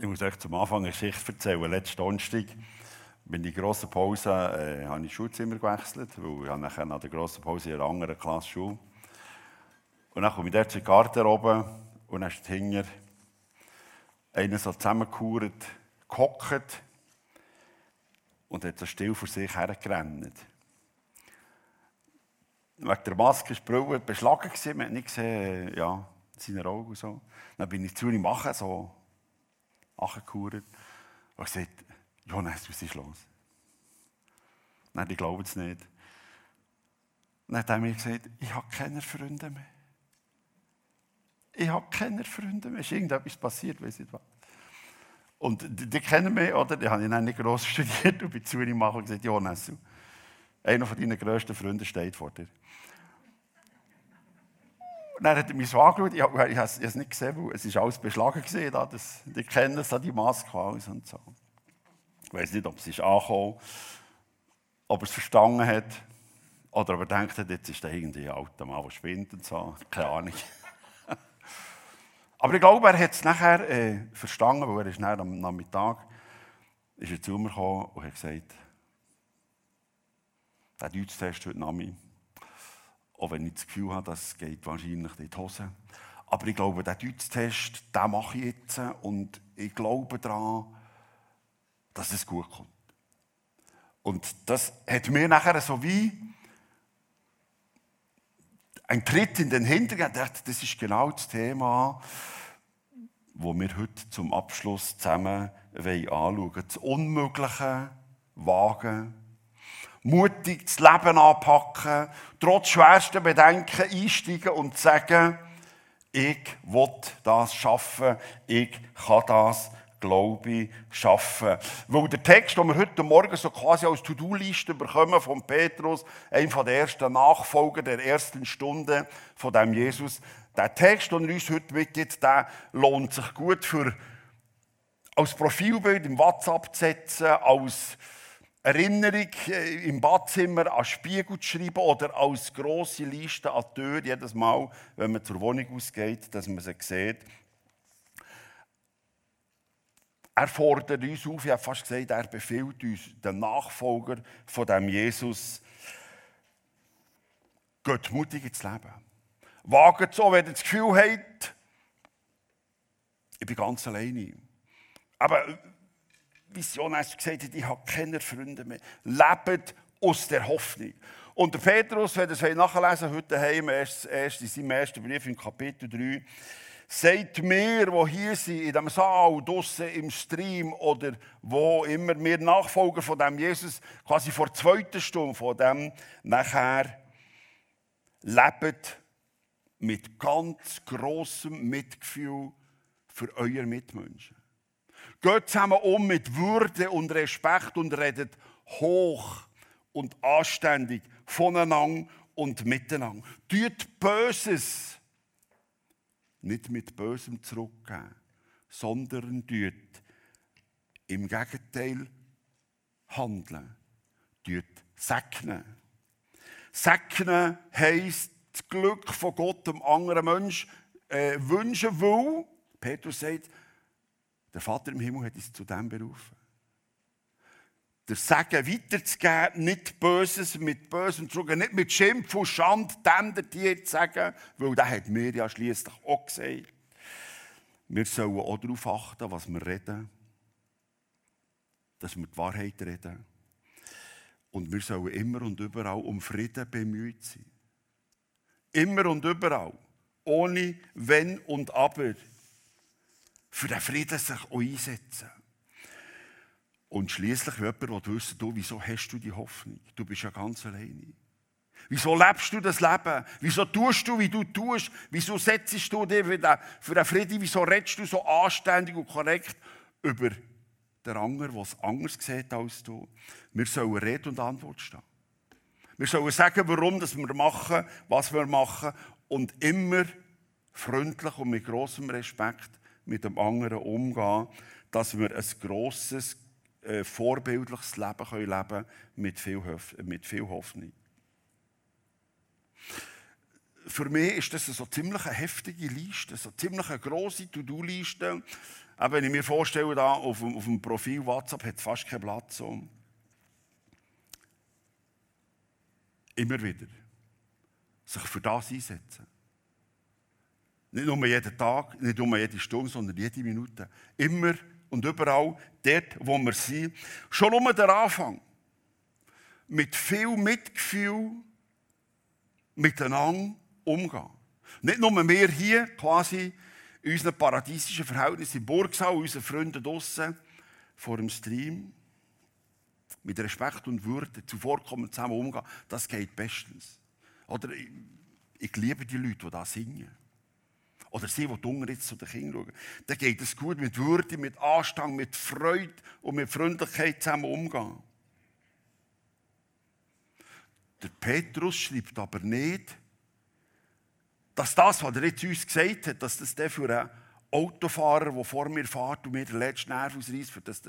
Ich muss euch zum Anfang eine Geschichte erzählen. Letzten Donnerstag in der grossen Pause äh, habe ich das Schulzimmer gewechselt, weil ich nachher nach der grossen Pause in einer anderen Klasse Schule. Und dann komme ich dort zur Garderobe und dann ist hinter einer so zusammengekauert, gehockt und hat so still vor sich hergerannt. Wegen der Maske war die beschlagen, man hat nicht gesehen, ja, seine Augen und so. Dann bin ich zu ihm machen, so angekauert und gesagt, Jonas, was ist los? Nein, ich glaube es nicht. Dann hat er mir gesagt, ich habe keine Freunde mehr. Ich habe keine Freunde mehr. Es ist irgendetwas passiert, weiß ich was. Und die, die, kennen mich, oder? Die habe ich dann nicht gross studiert und bin zu ihm machen und gesagt, Jonas, einer von deinen grössten Freunden steht vor dir. Und dann hat er mich so angeschaut, ich, ich, ich habe es nicht gesehen, weil es war alles beschlagen. Gewesen, da, das, die kennen es, die Maske aus und so. Ich weiß nicht, ob es ist angekommen ob er es verstanden hat oder ob er denkt, jetzt ist da irgendwie ein alter Mann, der spinnt und so. Keine Ahnung. Aber ich glaube, er hat es nachher äh, verstanden, weil er ist nachher am Nachmittag ist er zu mir gekommen und hat gesagt, der Deutsch-Test heute Nami, auch wenn ich das Gefühl habe, das geht wahrscheinlich in die Hose. Aber ich glaube, den Deutsch-Test, den mache ich jetzt und ich glaube daran, dass es gut kommt. Und das hat mir nachher so wie ein Tritt in den Hintergrund. Das ist genau das Thema, wo wir heute zum Abschluss zusammen anschauen wollen. Das Unmögliche wagen, mutig das Leben anpacken, trotz schwersten Bedenken einsteigen und sagen, ich will das schaffen, ich kann das Glaube ich, schaffen. Weil der Text, den wir heute Morgen so quasi als To-Do-Liste bekommen von Petrus, einer der ersten Nachfolger der ersten Stunde von dem Jesus, der Text, den er uns heute mitgibt, der lohnt sich gut für als Profilbild im WhatsApp zu setzen, als Erinnerung äh, im Badzimmer an Spiegel zu schreiben oder als grosse Liste an die Tür, jedes Mal, wenn man zur Wohnung ausgeht, dass man sie sieht. Er fordert uns auf, ich habe fast gesagt, er befiehlt uns, den Nachfolger von dem Jesus, geht mutig ins Leben. Wagt so, wenn ihr das Gefühl habt, ich bin ganz alleine. Aber wie Jonas gesagt hat, ich habe keine Freunde mehr. Lebt aus der Hoffnung. Und der Petrus, wenn ihr das nachlesen heute heim, erst, erst in seinem ersten Brief im Kapitel 3, Seid mir, wo hier sind, in dem Saal, draussen im Stream oder wo immer, wir Nachfolger von dem Jesus, quasi vor der zweiten Stunde von dem, nachher lebt mit ganz großem Mitgefühl für eure Mitmenschen. Geht zusammen um mit Würde und Respekt und redet hoch und anständig voneinander und miteinander. Tut Böses nicht mit Bösem zurückgeben, sondern tut im Gegenteil handeln, tut segnen. Segnen heisst das Glück von Gott dem anderen Menschen äh, wünschen will. Petrus sagt, der Vater im Himmel hat uns zu dem berufen der Segen weiterzugeben, nicht Böses mit Bösem zu nicht mit Schimpf und Schand dem der Tier zu sagen, weil das hat mir ja schließlich auch gesagt. Wir sollen auch darauf achten, was wir reden, dass wir die Wahrheit reden. Und wir sollen immer und überall um Frieden bemüht sein. Immer und überall. Ohne Wenn und Aber. Für den Frieden sich auch einsetzen. Und schließlich jemand wissen, du, wieso hast du die Hoffnung? Du bist ja ganz alleine. Wieso lebst du das Leben? Wieso tust du, wie du tust? Wieso setzt du dir für den Frieden? Wieso redest du so anständig und korrekt über den anderen, der es anders sieht als du? Wir sollen Rede und Antwort stehen. Wir sollen sagen, warum dass wir machen, was wir machen und immer freundlich und mit großem Respekt mit dem anderen umgehen, dass wir ein grosses äh, vorbildliches Leben können leben mit viel, mit viel Hoffnung. Für mich ist das eine so ziemlich heftige Liste, so ziemlich eine grosse To-Do-Liste. Aber wenn ich mir vorstelle, da auf, auf dem Profil WhatsApp hat es fast keinen Platz. So. Immer wieder sich für das einsetzen. Nicht nur jeden Tag, nicht nur jede Stunde, sondern jede Minute. Immer und überall, dort, wo wir sind. Schon um den Anfang. Mit viel Mitgefühl miteinander umgehen. Nicht nur wir hier, quasi in unseren paradiesischen Verhältnissen im Burgsaal, unsere Freunde draußen vor dem Stream, mit Respekt und Würde zuvorkommen, zusammen umgehen, das geht bestens. Oder ich, ich liebe die Leute, die da singen. Oder sie, die dunkel jetzt zu den Kindern schauen. Dann geht es gut mit Würde, mit Anstand, mit Freude und mit Freundlichkeit zusammen umgehen. Der Petrus schreibt aber nicht, dass das, was er jetzt uns gesagt hat, dass das der für einen Autofahrer, der vor mir fährt und mir den letzten Nerv ausreißt, für das,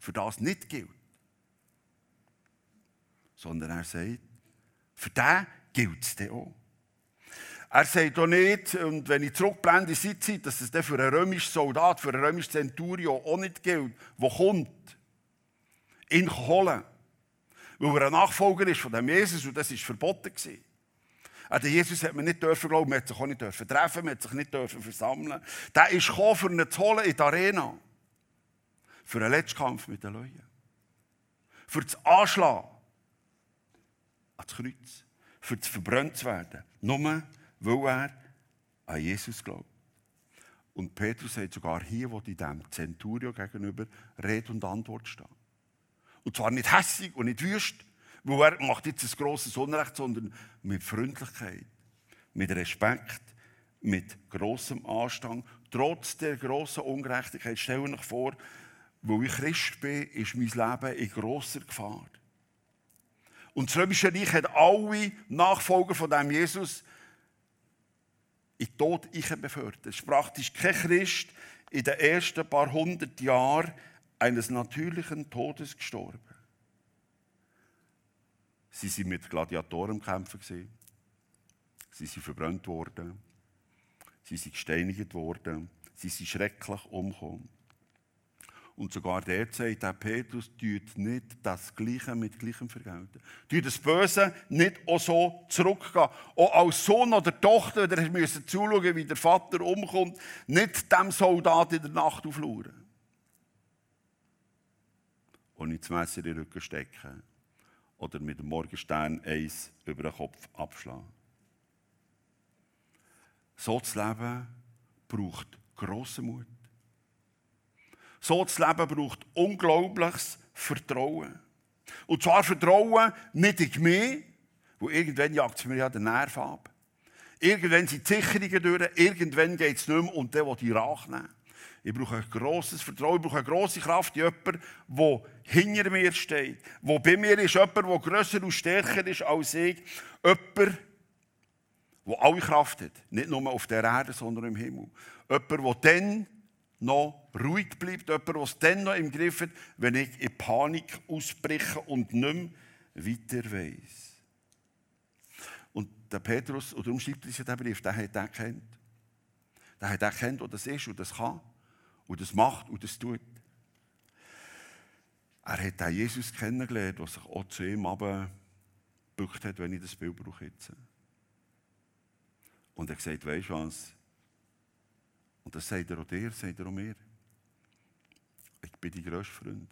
für das nicht gilt. Sondern er sagt, für den gilt es auch. Er sagt auch nicht, und wenn ich zurückblende in Zeit, dass es für einen römischen Soldat, für einen römischen Centurion auch nicht gilt, der kommt, ihn holen. Weil er ein Nachfolger ist von dem Jesus und das war verboten. An den Jesus hat man nicht dürfen glauben, man hat sich auch nicht dürfen treffen, man hat sich nicht dürfen versammeln. Der ist gekommen, für ihn zu holen in die Arena. Für einen Letztkampf mit den Leuten. Für das Anschlagen ans Kreuz. Für das verbrannt zu werden. Nur, weil er an Jesus glaubt. Und Petrus sagt sogar hier, wo die dem Centurio gegenüber Rede und Antwort stehen. Und zwar nicht hässig und nicht wüst, weil er macht jetzt ein grosses Unrecht, sondern mit Freundlichkeit, mit Respekt, mit grossem Anstand, trotz der grossen Ungerechtigkeit. Stell euch vor, wo ich Christ bin, ist mein Leben in grosser Gefahr. Und das Römische Reich hat alle Nachfolger von dem Jesus in den Tod befördert. Es ist praktisch kein Christ in den ersten paar hundert Jahren eines natürlichen Todes gestorben. Sie sind mit Gladiatoren kämpfen. Sie sind verbrannt worden. Sie sind gesteinigt worden. Sie sind schrecklich umgekommen. Und sogar der sagt, der Petrus, tut nicht das Gleiche mit Gleichem vergelten. Tut das Böse nicht auch so zurückgehen. Auch als Sohn oder Tochter, der müssen zuschauen, wie der Vater umkommt, nicht dem Soldat in der Nacht auflauern. Und nicht das Messer in den Rücken stecken oder mit dem Morgenstern eins über den Kopf abschlagen. So zu leben braucht grossen Mut. So zu leben braucht unglaubliches Vertrauen. Und zwar Vertrauen nicht in mich, wo irgendwann jagt es mir ja den Nerv ab. Irgendwann sind die Sicherungen durch, irgendwann geht es nicht mehr und der will die Rache nehmen. Ich brauche ein grosses Vertrauen, ich brauche eine grosse Kraft, jemand, der hinter mir steht, der bei mir ist, jemand, der grösser und stärker ist als ich, jemand, der alle Kraft hat, nicht nur auf der Erde, sondern im Himmel. Jemand, der dann noch ruhig bleibt, jemand, der es dann noch im Griff hat, wenn ich in Panik ausbreche und nicht mehr weiter weiss. Und der Petrus, oder darum schreibt diesen Brief, der hat erkannt. Der hat erkannt, was das ist und das kann und das macht und das tut. Er hat auch Jesus kennengelernt, der sich auch zu ihm gebückt hat, wenn ich das Bild brauche jetzt. Und er hat gesagt, weißt du was? Und das sagt er auch dir, sagt er auch mir. Bin dein grösster Freund.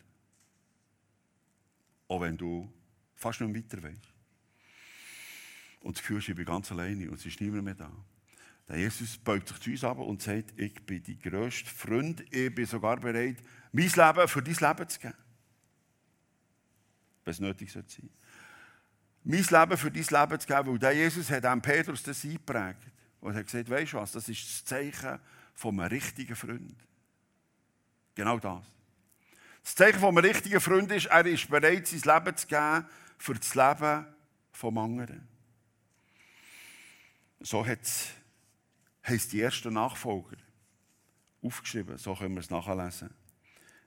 Auch wenn du fast nicht weiter weißt. Und das Gefühl ist, ich bin ganz alleine und es ist niemand mehr da. Der Jesus beugt sich zu uns ab und sagt, ich bin dein grösster Freund, ich bin sogar bereit, mein Leben für dein Leben zu geben. Wenn es nötig sein sollte. Mein Leben für dein Leben zu geben, weil der Jesus hat einem Petrus das eingeprägt. Und hat gesagt, weißt du was, das ist das Zeichen von einem richtigen Freund. Genau das. Das Zeichen einem richtigen Freund ist, er ist bereit, sein Leben zu geben für das Leben vom anderen. So heisst die ersten Nachfolger. Aufgeschrieben, so können wir es nachlesen.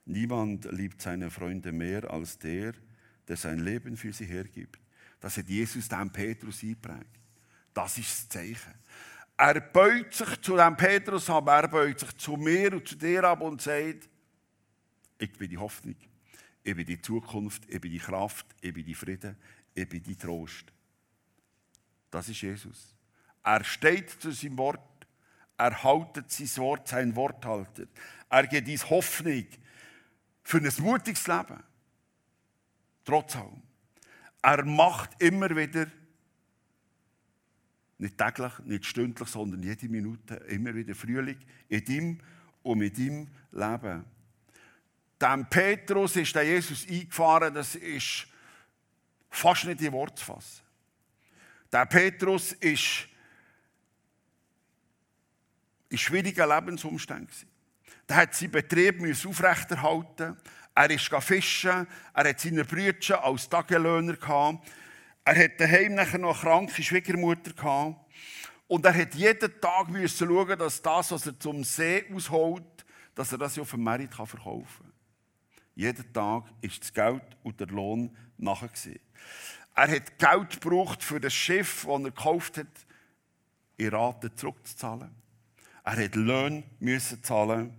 Niemand liebt seine Freunde mehr als der, der sein Leben für sie hergibt. Das hat Jesus dem Petrus eingeprägt. Das ist das Zeichen. Er beut sich zu dem Petrus ab, er beut sich zu mir und zu dir ab und sagt, ich bin die Hoffnung, ich bin die Zukunft, ich bin die Kraft, ich bin die Frieden, ich bin die Trost. Das ist Jesus. Er steht zu seinem Wort, er haltet sein Wort, sein Worthalter. Er gibt uns Hoffnung für ein mutiges Leben. Trotz allem. Er macht immer wieder, nicht täglich, nicht stündlich, sondern jede Minute, immer wieder Frühling in ihm und mit ihm Leben. Dem Petrus ist der Jesus eingefahren, das ist fast nicht in Wort zu fassen. Der Petrus ist in schwierigen Lebensumständen. Der hat seinen Betrieb aufrechterhalten. Er ist fischen. Er hat seine Brüder als Tagelöhner gehabt. Er hat daheim nachher noch eine kranke Schwiegermutter gehabt. Und er hat jeden Tag schauen, dass das, was er zum See ausholt, dass er das auf dem Merit verkaufen kann. Jeden Tag ist das Geld und der Lohn nachher. Er hat Geld gebraucht für das Schiff, das er gekauft hat, in Raten zurückzuzahlen. Er hat Löhne müssen zahlen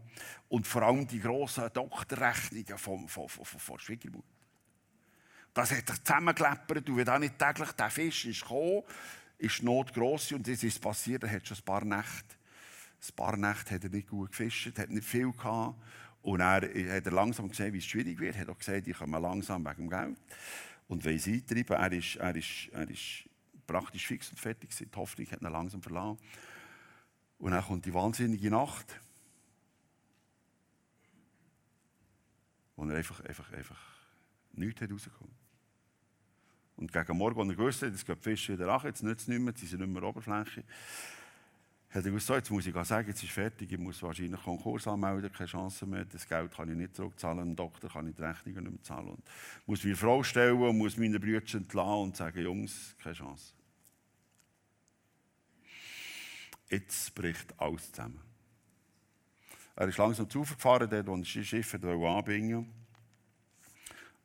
und vor allem die grossen Doktorrechnungen von, von, von, von, Schwiegermutter. Das hat sich zusammengeleppert und wenn dann nicht täglich der Fisch ist gekommen, ist die Not gross und das ist passiert, er hat schon ein paar Nächte, ein paar Nächte hat er nicht gut gefischt, hat nicht viel gehabt und er hat er langsam gesehen, wie es schwierig wird, er hat auch gesagt, ich komme langsam wegen dem Geld. Und wenn sie eintreiben, er ist, er ist, er ist praktisch fix und fertig die Hoffnung hat ihn langsam verlassen. Und dann kommt die wahnsinnige Nacht wo er einfach, einfach, einfach nichts hat rausgekommen. Und gegen Morgen, als er gewusst hat, es geht Fische wieder nach, jetzt nützt es nicht mehr, sie sind nicht mehr Oberfläche, hat er gesagt, jetzt muss ich sagen, jetzt ist fertig, ich muss wahrscheinlich Konkurs anmelden, keine Chance mehr, das Geld kann ich nicht zurückzahlen, dem Doktor kann ich die Rechnungen nicht mehr zahlen. Und muss meine Frau stellen und muss meine Brüder entlassen und sagen, Jungs, keine Chance. Jetzt bricht alles zusammen. Er ist langsam zu gefahren, dort, wo er das Schiff anbringen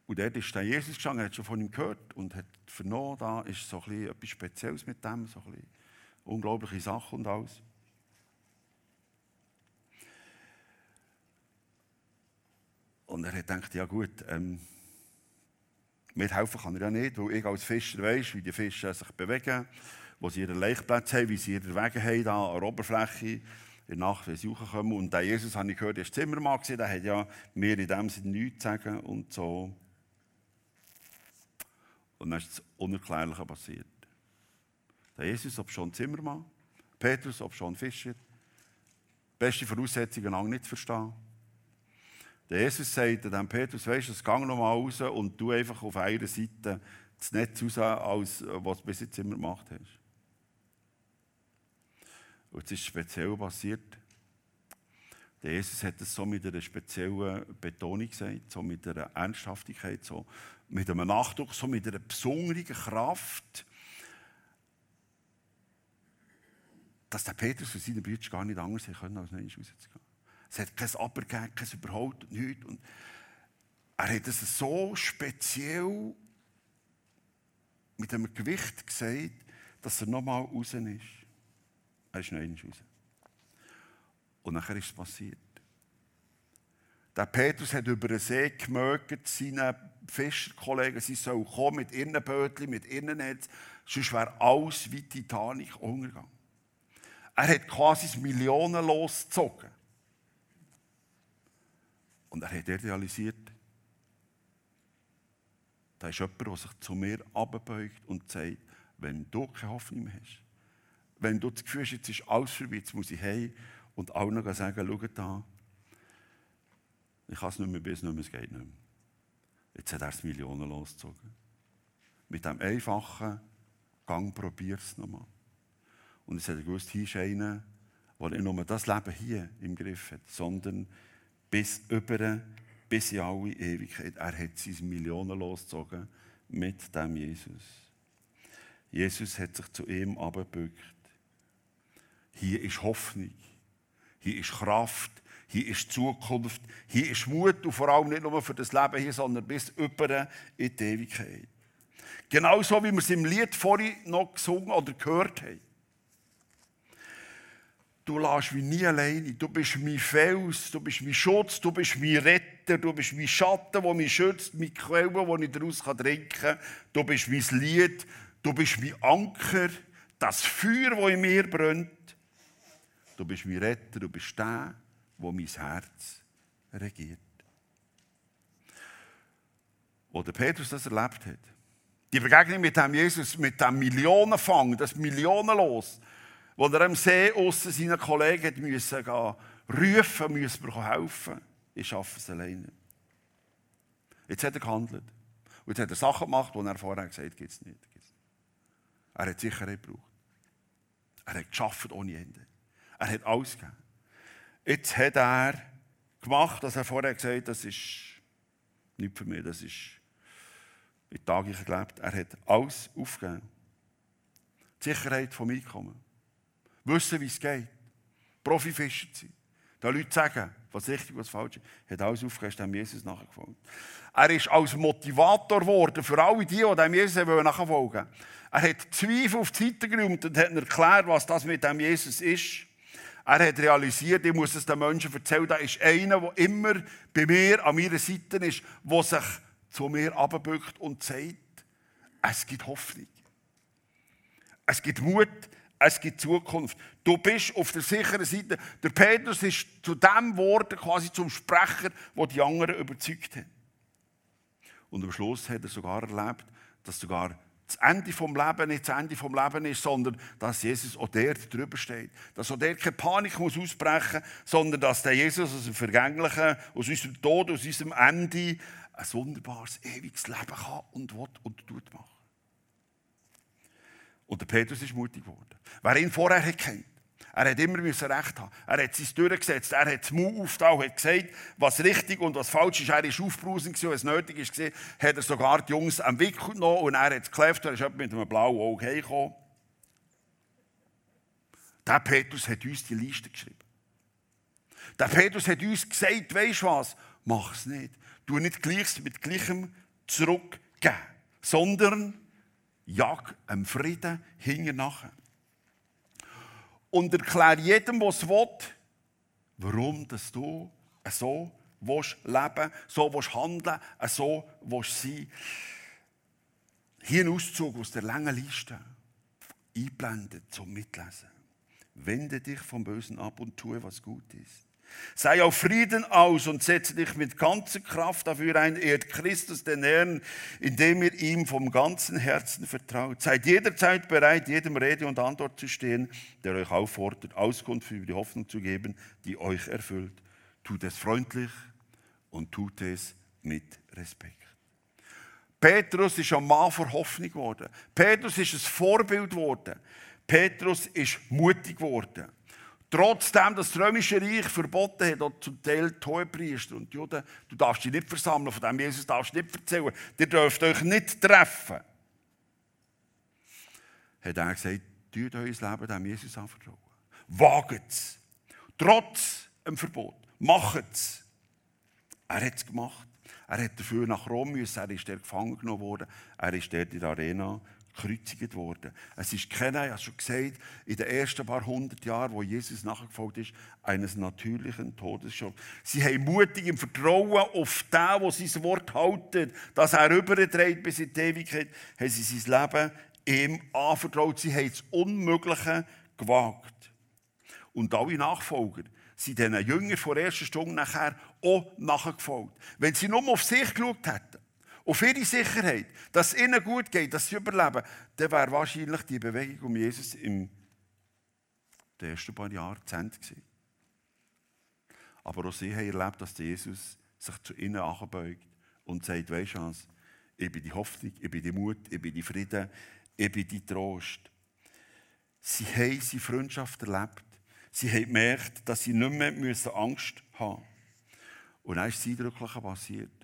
Und dort ist der Jesus gestanden, er hat schon von ihm gehört und hat vernommen, da ist so etwas Spezielles mit dem, so ein unglaubliche Sachen und alles. Und er hat gedacht, ja gut, ähm, mithelfen kann er ja nicht, weil ich als Fischer weiß, wie die Fische sich bewegen, wo sie ihren Laichplatz haben, wie sie ihre Wege haben da an der Oberfläche in der Nacht, wenn sie rauskommen. Und der Jesus, habe ich gehört, der Zimmermann gewesen, der hat ja mir in dem Sinne nichts zu sagen und so. Und dann ist das Unerklärliche passiert. Der Jesus, ob schon Zimmermann, Petrus, ob schon Fischer, beste Voraussetzungen, lang nicht zu verstehen. Der Jesus sagt dem Petrus, weißt du, gang noch mal raus und du einfach auf einer Seite das Netz raus, als was du bis jetzt immer gemacht hast. Und es ist speziell passiert. Der Jesus hat es so mit einer speziellen Betonung gesagt, so mit einer Ernsthaftigkeit, so mit einem Nachdruck, so mit einer besonderen Kraft, dass der Petrus und seine Brüder gar nicht anders können, als nicht rauszugehen. Es hat kein Aber gegeben, kein Überholt, nichts. Und er hat es so speziell mit einem Gewicht gesagt, dass er nochmal raus ist. Er ist noch einmal raus. Und nachher ist es passiert. Der Petrus hat über den See gemögt, seinen Fischerkollegen, sie sollen kommen mit ihren Bötchen, mit ihren Netz, sonst wäre alles wie Titanic untergegangen. Er hat quasi das Millionenlos gezogen. Und er hat realisiert, da ist jemand, der sich zu mir abbeugt und sagt, wenn du keine Hoffnung mehr hast, wenn du das Gefühl hast, jetzt ist alles vorbei, jetzt muss ich heim und allen sagen, schau da, ich kann es nicht mehr, bis nicht mehr, es geht nicht mehr. Jetzt hat er das Millionen losgezogen. Mit dem einfachen Gang probier es nochmal. Und es hat gewusst, hier ist einer, der nicht nur das Leben hier im Griff hat, sondern bis über, bis in alle Ewigkeit. Er hat sein Millionen losgezogen mit dem Jesus. Jesus hat sich zu ihm abgebückt hier ist Hoffnung. Hier ist Kraft. Hier ist Zukunft. Hier ist Mut. Und vor allem nicht nur für das Leben hier, sondern bis über in die Ewigkeit. Genauso wie wir es im Lied vorhin noch gesungen oder gehört haben. Du lässt mich nie alleine. Du bist mein Fels, du bist mein Schutz, du bist mein Retter, du bist mein Schatten, der mich schützt, meine Quelle, wo ich daraus trinken kann. Du bist mein Lied, du bist mein Anker, das Feuer, das in mir brennt. Du bist mein Retter, du bist der, wo mein Herz regiert. Wo der Petrus das erlebt hat, die Begegnung mit dem Jesus, mit dem Millionenfang, das Millionenlos, wo er am See aussen seinen Kollegen müssen gehen, rufen müssen wir helfen. Ich schaffe es alleine. Jetzt hat er gehandelt. Und jetzt hat er Sachen gemacht, die er vorher gesagt hat, gibt es nicht. Er hat Sicherheit gebraucht. Er hat geschafft ohne Ende. Er hat alles gegeben. Jetzt hat er gemacht, was er vorher gesagt hat, das ist nicht für mich, das ist in Tagen gelebt. Er hat alles aufgegeben. Die Sicherheit vom Einkommen wissen, wie es geht, Profifischer sein, da Leute sagen, was richtig, was falsch ist, hat alles aufgehört, dem Jesus nachgefolgt. Er ist als Motivator geworden für alle die, die dem Jesus nachfolgen wollen. Er hat Zweifel auf die Seite geräumt und hat erklärt, was das mit dem Jesus ist. Er hat realisiert, ich muss es den Menschen erzählen, da ist einer, der immer bei mir, an meiner Seite ist, der sich zu mir abbückt und sagt, es gibt Hoffnung. Es gibt Mut, es gibt Zukunft. Du bist auf der sicheren Seite. Der Petrus ist zu dem Wort quasi zum Sprecher, wo die anderen überzeugt haben. Und am Schluss hat er sogar erlebt, dass sogar das Ende vom Leben nicht das Ende vom Leben ist, sondern dass Jesus auch der drüber steht. Dass auch der keine Panik muss ausbrechen muss, sondern dass der Jesus aus dem Vergänglichen, aus unserem Tod, aus unserem Ende ein wunderbares, ewiges Leben kann und will und tut machen. Und der Petrus ist mutig geworden. Wer ihn vorher kennt, er hat immer Recht haben. Er hat sich durchgesetzt. Er hat das Mund aufgetan, hat gesagt, was richtig und was falsch ist. Er war aufbrausend, es nötig war, hat er sogar die Jungs am Wickel genommen und er hat es gekläfft. Er ist mit einem blauen Auge heimgekommen. Der Petrus hat uns die Liste geschrieben. Der Petrus hat uns gesagt, weisst was, mach es nicht. Du nicht gleichs mit gleichem zurückgeben, sondern jag einem Frieden hinten nachher. Und erkläre jedem, was will, warum dass du so willst leben so willst handeln so willst sein Hier ein Auszug aus der langen Liste. Einblendet zum Mitlesen. Wende dich vom Bösen ab und tue, was gut ist. Sei auf Frieden aus und setze dich mit ganzer Kraft dafür ein, ehrt Christus den Herrn, indem ihr ihm vom ganzen Herzen vertraut. Seid jederzeit bereit, jedem Rede und Antwort zu stehen, der euch auffordert, Auskunft über die Hoffnung zu geben, die euch erfüllt. Tut es freundlich und tut es mit Respekt. Petrus ist ein Mann vor Hoffnung geworden. Petrus ist ein Vorbild geworden. Petrus ist mutig geworden. Trotzdem, dass das Römische Reich verboten hat, auch zum Teil die Hohepriester und die Juden, du darfst dich nicht versammeln, von dem Jesus darfst du nicht erzählen, ihr dürft euch nicht treffen. Hat er gesagt, tut euer Leben dem Jesus anvertrauen. Wagt es. Trotz dem Verbot. Macht es. Er hat es gemacht. Er hat dafür nach Rom müssen. Er ist dort gefangen genommen worden. Er ist dort in der Arena gekreuzigt worden. Es ist keiner, ich habe schon gesagt, in den ersten paar hundert Jahren, wo Jesus nachgefolgt ist, eines natürlichen Todesschocks. Sie haben mutig im Vertrauen auf den, der sein Wort haltet, dass er überträgt bis in die Ewigkeit, haben sie sein Leben ihm anvertraut. Sie haben das Unmögliche gewagt. Und alle Nachfolger sind diesen Jüngern vor der ersten Stunde nachher auch nachgefolgt. Wenn sie nur auf sich geschaut hätten, auf ihre Sicherheit, dass es ihnen gut geht, dass sie überleben, dann wäre wahrscheinlich die Bewegung um Jesus im ersten paar Jahren zu Ende gewesen. Aber auch sie haben erlebt, dass Jesus sich zu ihnen anbeugt und sagt, weisst du was, ich bin die Hoffnung, ich bin die Mut, ich bin die Frieden, ich bin die Trost. Sie haben seine Freundschaft erlebt. Sie haben gemerkt, dass sie nicht mehr Angst haben müssen. Und dann ist das Eindrückliche passiert.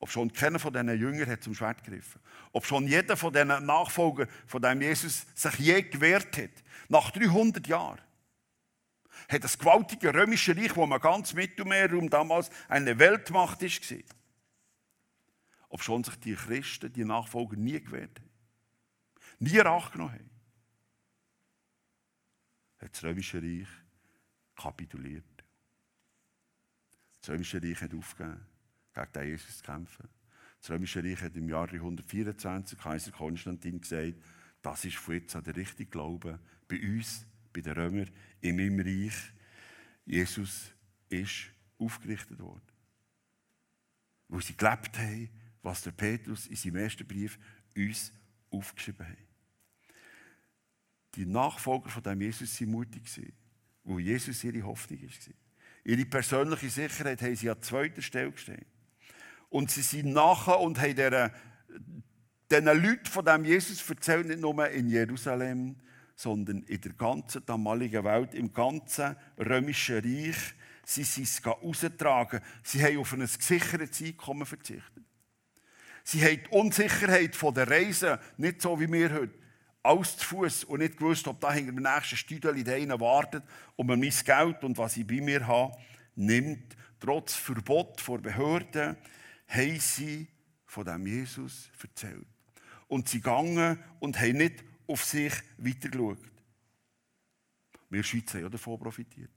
Ob schon keiner von diesen Jüngern hat zum Schwert gegriffen. Ob schon jeder von diesen Nachfolgern von dem Jesus sich je gewehrt hat. Nach 300 Jahren hat das gewaltige römische Reich, wo man ganz Mittelmeerraum damals eine Weltmacht ist. Ob schon sich die Christen, die Nachfolger nie gewehrt haben. Nie Rache genommen haben. Hat das römische Reich kapituliert. Das Römische Reich hat aufgegeben, gegen den Jesus zu kämpfen. Das Römische Reich hat im Jahr 324 Kaiser Konstantin gesagt, das ist von jetzt an der richtige Glaube. Bei uns, bei den Römern, in meinem Reich. Jesus ist aufgerichtet worden. Wo sie gelebt haben, was der Petrus in seinem ersten Brief uns aufgeschrieben hat. Die Nachfolger von dem Jesus waren mutig, weil Jesus ihre Hoffnung war. Ihre persönliche Sicherheit haben sie an zweiter Stelle gestellt. Und sie sind nachher und haben diesen Leuten von dem Jesus erzählt, nicht nur in Jerusalem, sondern in der ganzen damaligen Welt, im ganzen römischen Reich. Sie sind es austragen. Sie haben auf ein gesichertes Einkommen verzichtet. Sie haben die Unsicherheit der Reise, nicht so wie wir heute, alles zu Fuß und nicht gewusst, ob da hinter dem nächsten Stüdeli der wartet und man mein Geld und was ich bei mir habe, nimmt. Trotz Verbot vor Behörden haben sie von dem Jesus erzählt. Und sie gingen und haben nicht auf sich weitergeschaut. Wir Schweizer haben ja davon profitiert.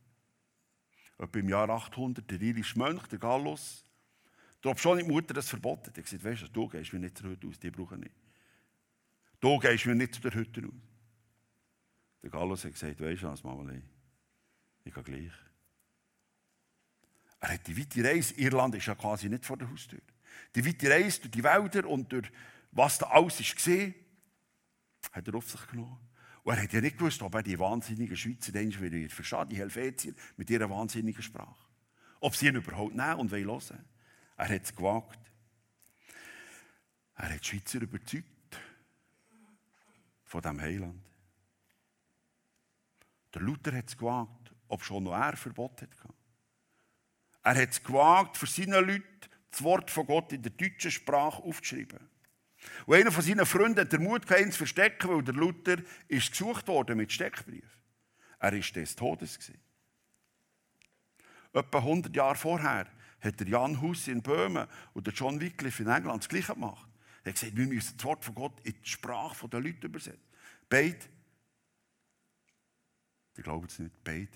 Etwa im Jahr 800 der irische Mönch, der Gallus, da schon die Mutter das verboten. Er gesagt, weißt du, du gehst mir nicht zur Hütte aus, die brauchen nicht. Du gehst mir nicht zu der Hütte aus. Der Gallus hat gesagt, weißt du was, Mama, ich gehe gleich. Er hat die weite Reise, Irland ist ja quasi nicht vor der Haustür. Die weite Reise durch die Wälder und durch was da alles ist gesehen, hat er auf sich genommen. Und er hat ja nicht gewusst, ob er die wahnsinnigen Schweizer Menschen wieder versteht, die Helvetier, mit ihrer wahnsinnigen Sprache. Ob sie ihn überhaupt nehmen und hören Er hat es gewagt. Er hat die Schweizer überzeugt von diesem Heiland. Der Luther hat es gewagt, ob schon noch er Verbot hat. Er hat es gewagt, für seine Leute das Wort von Gott in der deutschen Sprache aufzuschreiben. Und einer von seinen Freunden hat den Mut gehabt, ihn zu verstecken, weil der Luther ist gesucht worden mit Steckbrief. Er war des Todes. Gewesen. Etwa 100 Jahre vorher hat der Jan Hus in Böhmen und John Wycliffe in England das Gleiche gemacht. Er hat gesagt, wir müssen das Wort von Gott in die Sprache der Leute übersetzen. Beide, die glauben es nicht, beide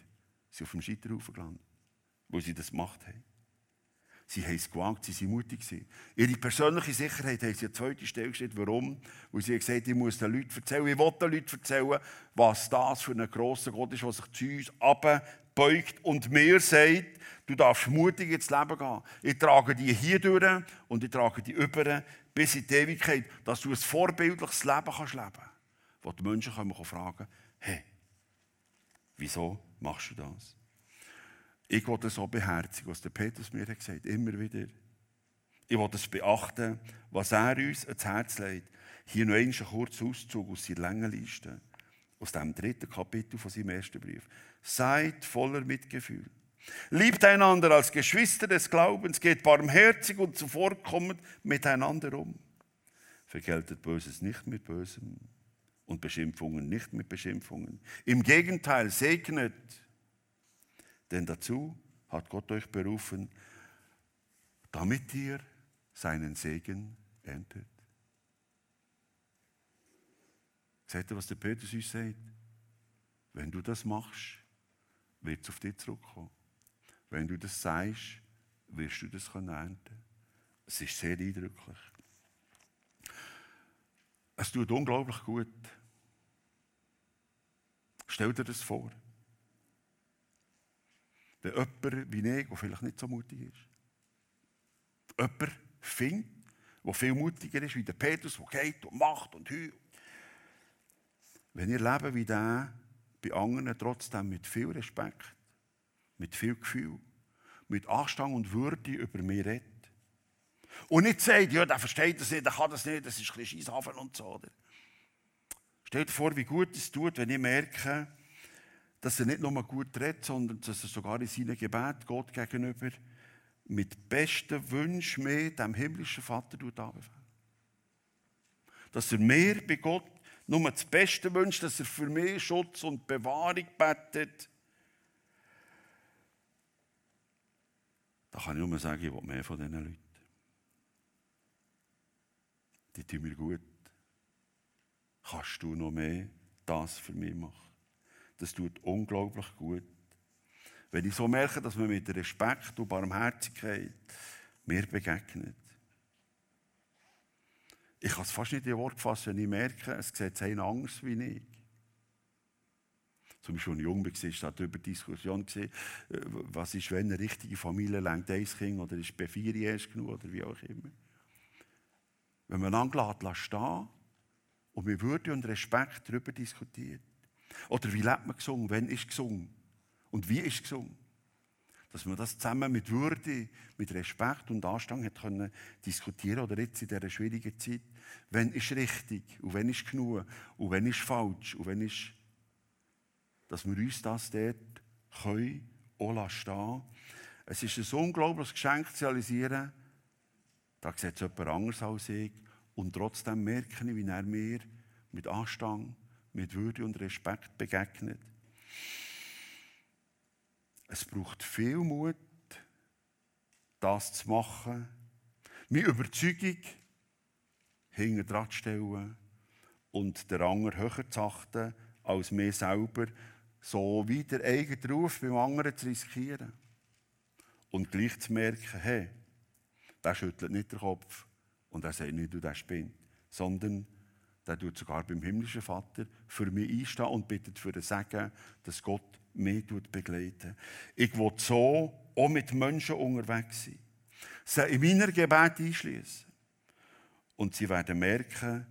sind auf dem Scheiterhaufen gelandet, wo sie das gemacht haben. Sie haben es gewagt, sie waren mutig. Ihre persönliche Sicherheit haben sie an zweite Stelle gestellt. Warum? Weil sie gesagt haben, ich muss den Leuten erzählen, ich will den Leuten erzählen, was das für ein grosser Gott ist, der sich zu uns abbeugt und mir sagt, du darfst mutig ins Leben gehen. Ich trage die hier durch und ich trage die über bis in die Ewigkeit, dass du ein vorbildliches Leben kannst leben kannst. Wo die Menschen können fragen, hey, wieso machst du das? Ich will das so beherzigen, was der Petrus mir hat gesagt immer wieder. Ich will das beachten, was er uns ans Herz legt. Hier noch einen kurzen Auszug aus seiner Längenliste, aus dem dritten Kapitel von seinem ersten Brief. Seid voller Mitgefühl. Liebt einander als Geschwister des Glaubens, geht barmherzig und zuvorkommend miteinander um. Vergeltet Böses nicht mit Bösem und Beschimpfungen nicht mit Beschimpfungen. Im Gegenteil, segnet denn dazu hat Gott euch berufen, damit ihr seinen Segen erntet. Seht ihr, was der Petrus uns sagt? Wenn du das machst, wird es auf dich zurückkommen. Wenn du das sagst, wirst du das ernten Es ist sehr eindrücklich. Es tut unglaublich gut. Stell dir das vor. Wenn jemand wie ich, der vielleicht nicht so mutig ist, jemand findet, der viel mutiger ist wie der Petrus, der geht und macht und heult. Wenn ihr leben wie der, bei anderen trotzdem mit viel Respekt, mit viel Gefühl, mit Anstand und Würde über mich redet. Und nicht sagt, ja, der versteht das nicht, der kann das nicht, das ist ein bisschen Scheisshafen und so. Oder? Stellt vor, wie gut es tut, wenn ich merke, dass er nicht nur gut redet, sondern dass er sogar in seinem Gebet Gott gegenüber mit besten Wünschen mehr dem himmlischen Vater anbefehlt. Dass er mehr bei Gott nur das Beste wünscht, dass er für mehr Schutz und Bewahrung betet. Da kann ich nur sagen, ich will mehr von diesen Leuten. Die tun mir gut. Kannst du noch mehr das für mich machen? Das tut unglaublich gut. Wenn ich so merke, dass man mit Respekt und Barmherzigkeit mir begegnet. Ich kann es fast nicht in Wort fassen, wenn ich merke, es sieht einer anders wie ich. Zum Beispiel, als ich jung war, war darüber Diskussion, was ist, wenn eine richtige Familie lenkt ein Kind oder ist bei vier erst genug oder wie auch immer. Wenn man lässt stehen und mit Würde und Respekt darüber diskutiert. Oder wie lebt man gesungen, wann ist gesungen und wie ist gesungen. Dass man das zusammen mit Würde, mit Respekt und Anstand hat können diskutieren oder jetzt in dieser schwierigen Zeit, wenn ist richtig und wenn ist genug und wenn ist falsch und wenn ist dass wir uns das dort können, auch stehen Es ist ein unglaubliches Geschenk zu realisieren, da sieht es jemand anders als ich. Und trotzdem merke ich, wie er mir mit Anstand, mit Würde und Respekt begegnet. Es braucht viel Mut, das zu machen, meine Überzeugung hinter zu stellen und den anderen höher zu achten als mir selber so wie der eigene Ruf beim anderen zu riskieren. Und gleich zu merken, hey, der schüttelt nicht den Kopf und er sagt nicht, du der spinnt, sondern der tut sogar beim himmlischen Vater für mich einstehen und bittet für das Segen, dass Gott mich begleiten Ich will so auch mit Menschen unterwegs sein. Sie in meiner Gebet einschließen. Und sie werden merken,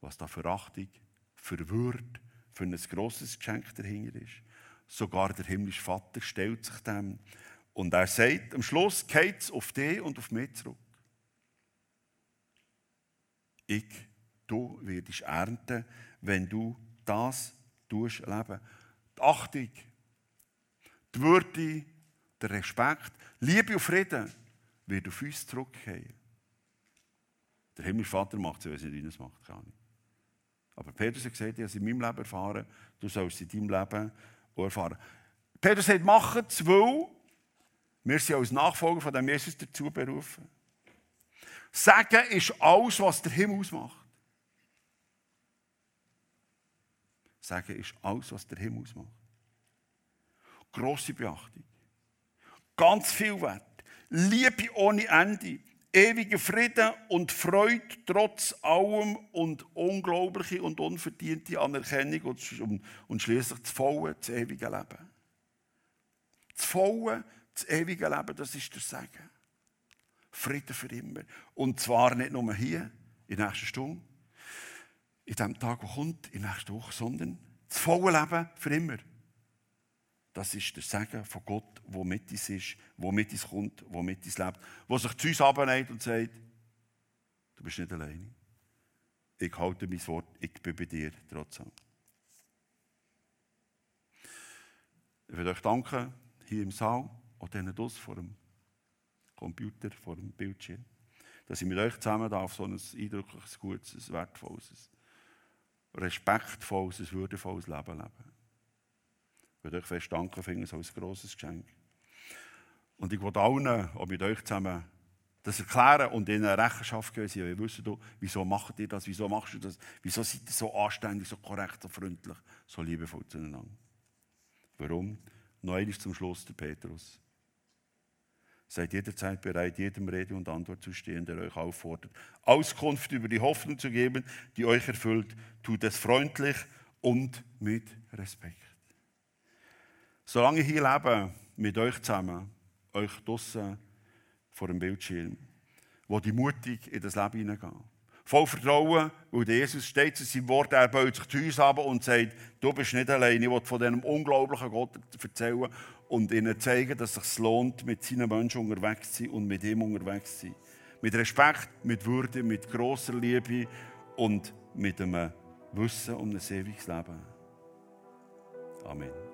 was da für Achtung, für Würde, für ein grosses Geschenk dahinter ist. Sogar der himmlische Vater stellt sich dem. Und er sagt, am Schluss geht es auf dich und auf mich zurück. Ich, du wirst ernten, wenn du das tust, leben. Die Achtung, die Würde, der Respekt, Liebe und Frieden wird auf uns zurückkehren. Der himmlische Vater macht es, wenn er nicht macht, kann nicht. Aber Petrus hat gesagt, ich habe es in meinem Leben erfahren, du sollst es in deinem Leben auch erfahren. Petrus hat, machen es, weil wir sind als Nachfolger von dem Jesus dazu berufen. Sagen ist alles, was der Himmel ausmacht. Sagen ist alles, was der Himmel ausmacht. Grosse Beachtung. Ganz viel Wert. Liebe ohne Ende ewiger Frieden und Freude trotz allem und unglaubliche und unverdiente Anerkennung und, und schließlich das volle, das ewige Leben. Das volle, das ewige Leben, das ist der Segen. Frieden für immer. Und zwar nicht nur hier, in der nächsten Stunde, in dem Tag, der kommt, in der nächsten Woche, sondern das volle Leben für immer. Das ist der Segen von Gott, der mit uns ist, der mit uns kommt, der mit uns lebt, der sich zu uns abnimmt und sagt, du bist nicht alleine. Ich halte mein Wort, ich bin bei dir trotzdem. Ich will euch danken, hier im Saal, und denen draussen vor dem Computer, vor dem Bildschirm, dass ich mit euch zusammen darf, so ein eindrückliches, gutes, wertvolles, respektvolles, würdevolles Leben leben. Ich will euch fest danken, finde es als ein grosses Geschenk. Und ich will allen, auch mit euch zusammen, das erklären und ihnen Rechenschaft geben. Sie wissen, wieso macht ihr das, wieso machst du das, wieso seid ihr so anständig, so korrekt, so freundlich, so liebevoll zueinander. Warum? Noch einmal zum Schluss der Petrus. Seid jederzeit bereit, jedem Rede und Antwort zu stehen, der euch auffordert, Auskunft über die Hoffnung zu geben, die euch erfüllt. Tut es freundlich und mit Respekt. Solange ich hier lebe, mit euch zusammen, euch draussen vor dem Bildschirm, wo die mutig in das Leben hineingehen. Voll Vertrauen, weil Jesus steht zu seinem Wort, er baut sich zu uns ab und sagt, du bist nicht allein. Ich will von diesem unglaublichen Gott erzählen und ihnen zeigen, dass es sich lohnt, mit seinen Menschen unterwegs zu sein und mit ihm unterwegs zu sein. Mit Respekt, mit Würde, mit grosser Liebe und mit einem Wissen um ein ewiges Leben. Amen.